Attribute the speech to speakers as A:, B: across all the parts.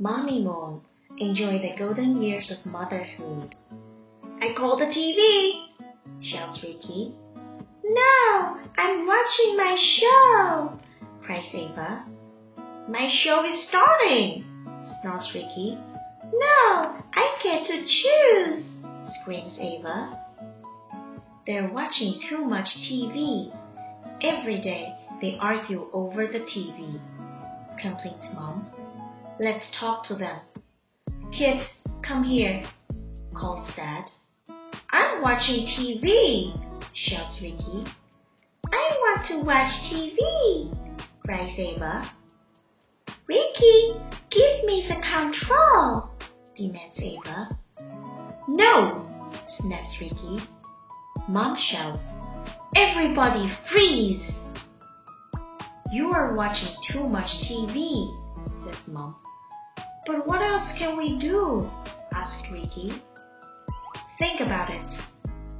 A: Mommy Moon, enjoy the golden years of motherhood. I call the TV, shouts Ricky.
B: No, I'm watching my show,
A: cries Ava.
B: My show is starting,
A: snarls Ricky.
B: No, I get to choose,
A: screams Ava. They're watching too much TV. Every day they argue over the TV, complains Mom. Let's talk to them. Kids, come here, calls Dad.
B: I'm watching TV,
A: shouts Ricky.
B: I want to watch TV,
A: cries Ava.
B: Ricky, give me the control,
A: demands Ava.
B: No,
A: snaps Ricky. Mom shouts, Everybody freeze! You are watching too much TV, else can we do? asks Ricky. Think about it.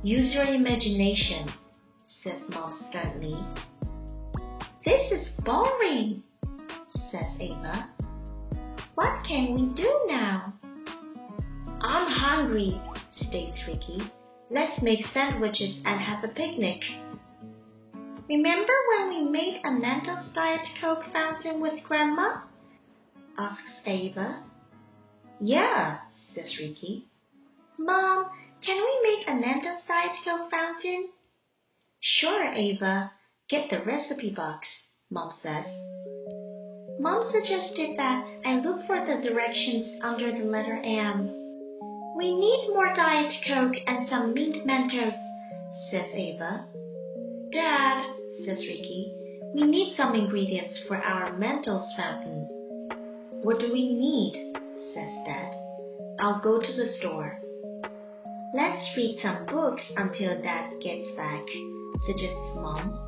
A: Use your imagination, says Mom sternly.
B: This is boring,
A: says Ava.
B: What can we do now?
A: I'm hungry, states Ricky. Let's make sandwiches and have a picnic.
B: Remember when we made a Mentos Diet Coke fountain with Grandma?
A: asks Ava. Yeah, says Ricky.
B: Mom, can we make a Diet Coke fountain?
A: Sure, Ava. Get the recipe box, Mom says.
B: Mom suggested that I look for the directions under the letter M. We need more Diet Coke and some mint Mentos, says Ava.
A: Dad, says Ricky, we need some ingredients for our Mentos fountain. What do we need? Says Dad. I'll go to the store. Let's read some books until Dad gets back, suggests Mom.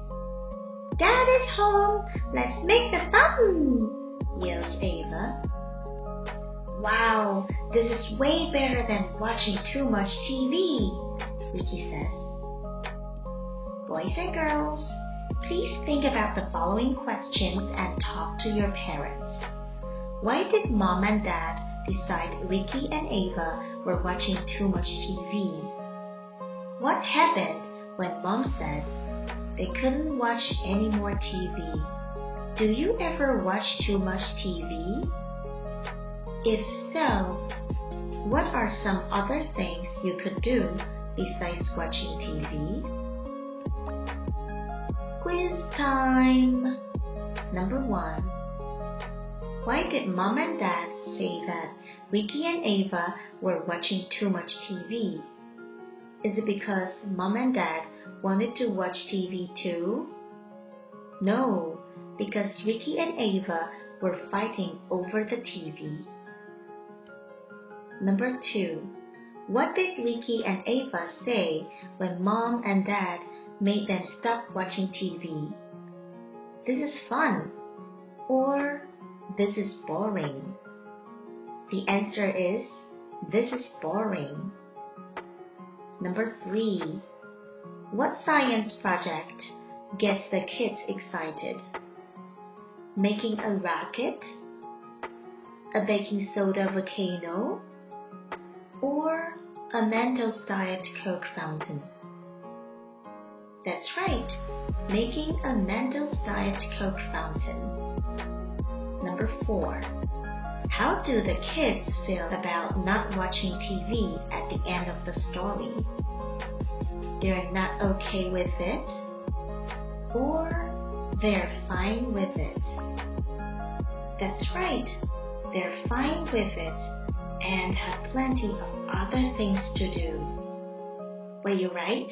B: Dad is home. Let's make the fountain,
A: yells Ava. Wow, this is way better than watching too much TV, Ricky says. Boys and girls, please think about the following questions and talk to your parents. Why did mom and dad decide Ricky and Ava were watching too much TV? What happened when mom said they couldn't watch any more TV? Do you ever watch too much TV? If so, what are some other things you could do besides watching TV? Quiz time! Number one. Why did mom and dad say that Ricky and Ava were watching too much TV? Is it because mom and dad wanted to watch TV too? No, because Ricky and Ava were fighting over the TV. Number two, what did Ricky and Ava say when mom and dad made them stop watching TV? This is fun. Or this is boring. The answer is this is boring. Number three, what science project gets the kids excited? Making a rocket? A baking soda volcano? or a Mentos Diet Coke fountain. That's right, making a Mentos Diet Coke fountain. Number four, how do the kids feel about not watching TV at the end of the story? They're not okay with it, or they're fine with it. That's right, they're fine with it and have plenty of other things to do. Were you right?